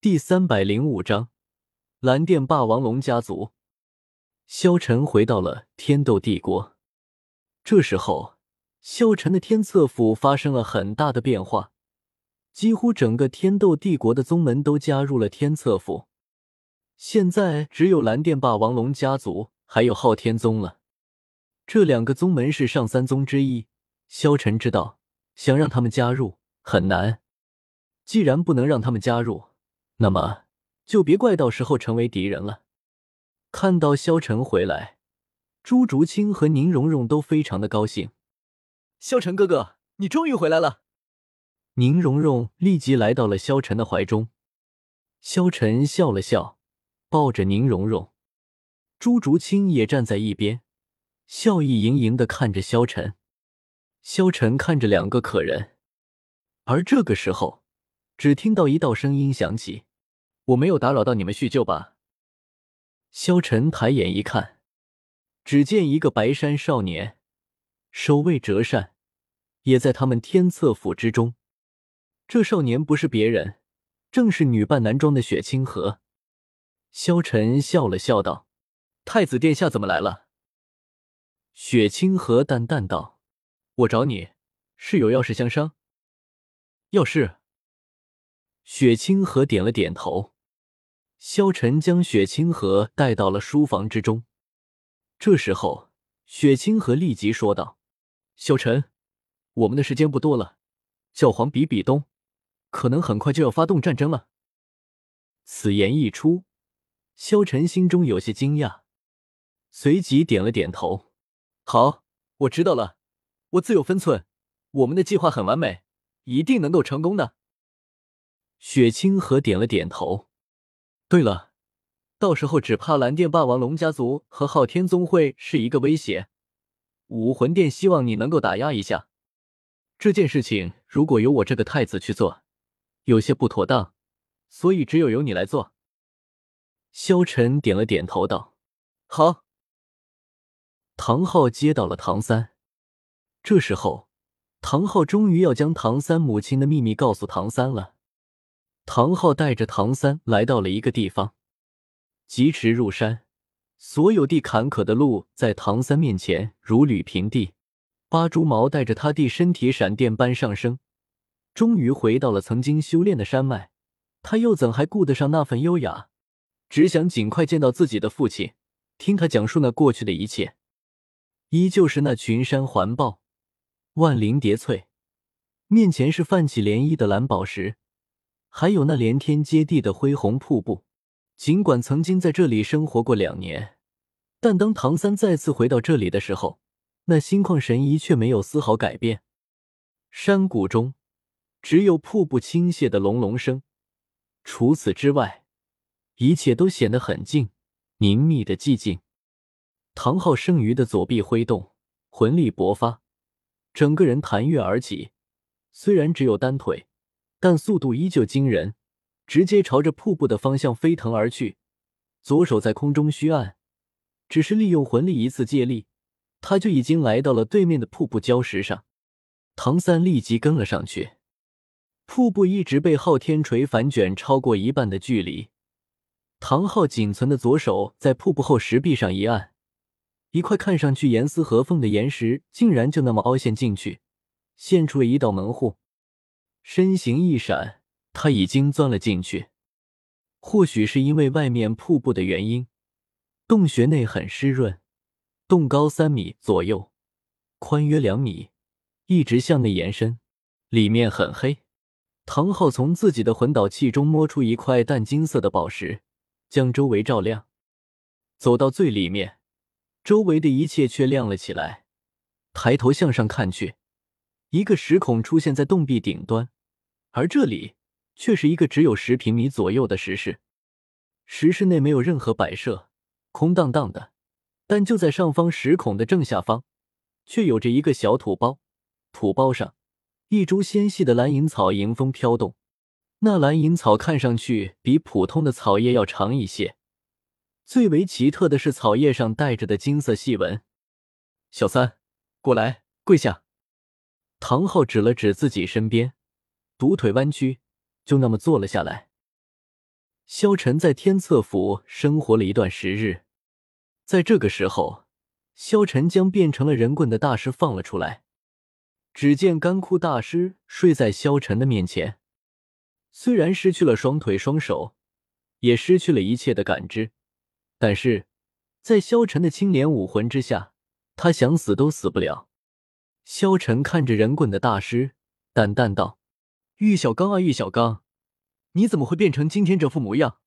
第三百零五章，蓝电霸王龙家族。萧晨回到了天斗帝国。这时候，萧晨的天策府发生了很大的变化，几乎整个天斗帝国的宗门都加入了天策府。现在只有蓝电霸王龙家族还有昊天宗了。这两个宗门是上三宗之一，萧晨知道，想让他们加入很难。既然不能让他们加入，那么，就别怪到时候成为敌人了。看到萧晨回来，朱竹清和宁荣荣都非常的高兴。萧晨哥哥，你终于回来了！宁荣荣立即来到了萧晨的怀中。萧晨笑了笑，抱着宁荣荣。朱竹清也站在一边，笑意盈盈的看着萧晨。萧晨看着两个可人，而这个时候，只听到一道声音响起。我没有打扰到你们叙旧吧？萧晨抬眼一看，只见一个白衫少年，手握折扇，也在他们天策府之中。这少年不是别人，正是女扮男装的雪清河。萧晨笑了笑道：“太子殿下怎么来了？”雪清河淡淡道：“我找你是有要事相商。”要事。雪清河点了点头。萧晨将雪清河带到了书房之中。这时候，雪清河立即说道：“萧晨，我们的时间不多了，教皇比比东可能很快就要发动战争了。”此言一出，萧晨心中有些惊讶，随即点了点头：“好，我知道了，我自有分寸。我们的计划很完美，一定能够成功的。”雪清河点了点头。对了，到时候只怕蓝电霸王龙家族和昊天宗会是一个威胁，武魂殿希望你能够打压一下这件事情。如果由我这个太子去做，有些不妥当，所以只有由你来做。萧晨点了点头，道：“好。”唐昊接到了唐三，这时候，唐昊终于要将唐三母亲的秘密告诉唐三了。唐昊带着唐三来到了一个地方，疾驰入山，所有地坎坷的路在唐三面前如履平地。八蛛毛带着他弟身体闪电般上升，终于回到了曾经修炼的山脉。他又怎还顾得上那份优雅？只想尽快见到自己的父亲，听他讲述那过去的一切。依旧是那群山环抱，万灵叠翠，面前是泛起涟漪的蓝宝石。还有那连天接地的恢宏瀑布，尽管曾经在这里生活过两年，但当唐三再次回到这里的时候，那心旷神怡却没有丝毫改变。山谷中只有瀑布倾泻的隆隆声，除此之外，一切都显得很静，凝密的寂静。唐昊剩余的左臂挥动，魂力勃发，整个人弹跃而起，虽然只有单腿。但速度依旧惊人，直接朝着瀑布的方向飞腾而去。左手在空中虚按，只是利用魂力一次借力，他就已经来到了对面的瀑布礁石上。唐三立即跟了上去。瀑布一直被昊天锤反卷超过一半的距离。唐昊仅存的左手在瀑布后石壁上一按，一块看上去严丝合缝的岩石竟然就那么凹陷进去，现出了一道门户。身形一闪，他已经钻了进去。或许是因为外面瀑布的原因，洞穴内很湿润，洞高三米左右，宽约两米，一直向内延伸，里面很黑。唐昊从自己的魂导器中摸出一块淡金色的宝石，将周围照亮。走到最里面，周围的一切却亮了起来。抬头向上看去，一个石孔出现在洞壁顶端。而这里却是一个只有十平米左右的石室，石室内没有任何摆设，空荡荡的。但就在上方石孔的正下方，却有着一个小土包，土包上一株纤细的蓝银草迎风飘动。那蓝银草看上去比普通的草叶要长一些，最为奇特的是草叶上带着的金色细纹。小三，过来，跪下。唐昊指了指自己身边。独腿弯曲，就那么坐了下来。萧晨在天策府生活了一段时日，在这个时候，萧晨将变成了人棍的大师放了出来。只见干枯大师睡在萧晨的面前，虽然失去了双腿双手，也失去了一切的感知，但是在萧晨的青莲武魂之下，他想死都死不了。萧晨看着人棍的大师，淡淡道：“玉小刚啊，玉小刚，你怎么会变成今天这副模样？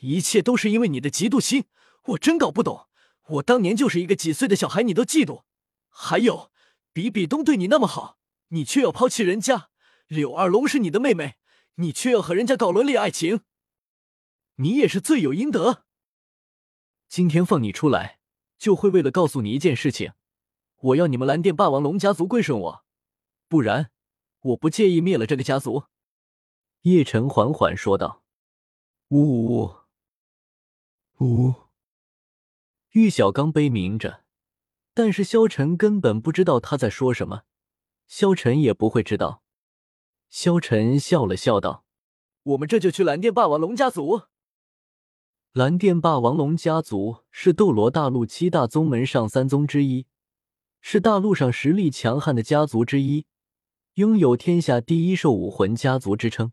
一切都是因为你的嫉妒心，我真搞不懂。我当年就是一个几岁的小孩，你都嫉妒。还有。”比比东对你那么好，你却要抛弃人家；柳二龙是你的妹妹，你却要和人家搞伦理爱情，你也是罪有应得。今天放你出来，就会为了告诉你一件事情：我要你们蓝电霸王龙家族归顺我，不然我不介意灭了这个家族。”叶晨缓缓说道。“呜呜呜！”呜玉小刚悲鸣着。但是萧晨根本不知道他在说什么，萧晨也不会知道。萧晨笑了笑道：“我们这就去蓝电霸王龙家族。”蓝电霸王龙家族是斗罗大陆七大宗门上三宗之一，是大陆上实力强悍的家族之一，拥有天下第一兽武魂家族之称。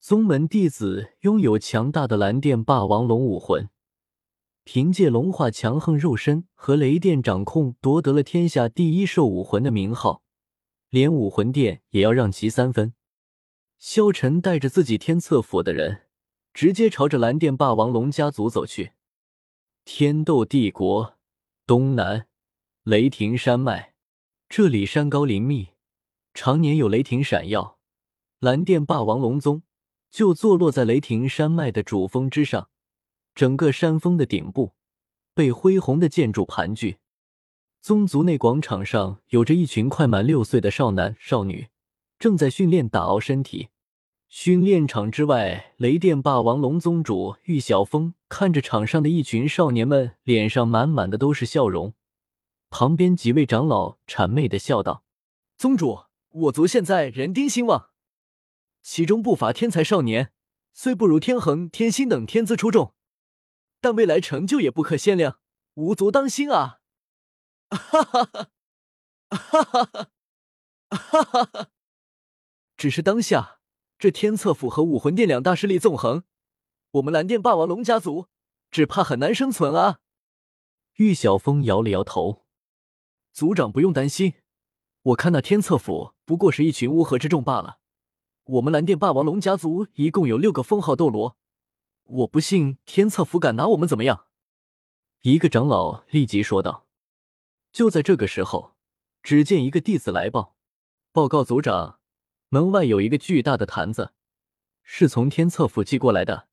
宗门弟子拥有强大的蓝电霸王龙武魂。凭借龙化强横肉身和雷电掌控，夺得了天下第一兽武魂的名号，连武魂殿也要让其三分。萧晨带着自己天策府的人，直接朝着蓝电霸王龙家族走去。天斗帝国东南雷霆山脉，这里山高林密，常年有雷霆闪耀。蓝电霸王龙宗就坐落在雷霆山脉的主峰之上。整个山峰的顶部被恢宏的建筑盘踞，宗族内广场上有着一群快满六岁的少男少女，正在训练打熬身体。训练场之外，雷电霸王龙宗主玉小峰看着场上的一群少年们，脸上满满的都是笑容。旁边几位长老谄媚的笑道：“宗主，我族现在人丁兴旺，其中不乏天才少年，虽不如天恒、天心等天资出众。”但未来成就也不可限量，无足当心啊！哈哈哈，哈哈哈，哈哈哈！只是当下这天策府和武魂殿两大势力纵横，我们蓝电霸王龙家族只怕很难生存啊！玉小峰摇了摇头，族长不用担心，我看那天策府不过是一群乌合之众罢了。我们蓝电霸王龙家族一共有六个封号斗罗。我不信天策府敢拿我们怎么样？一个长老立即说道。就在这个时候，只见一个弟子来报：“报告族长，门外有一个巨大的坛子，是从天策府寄过来的。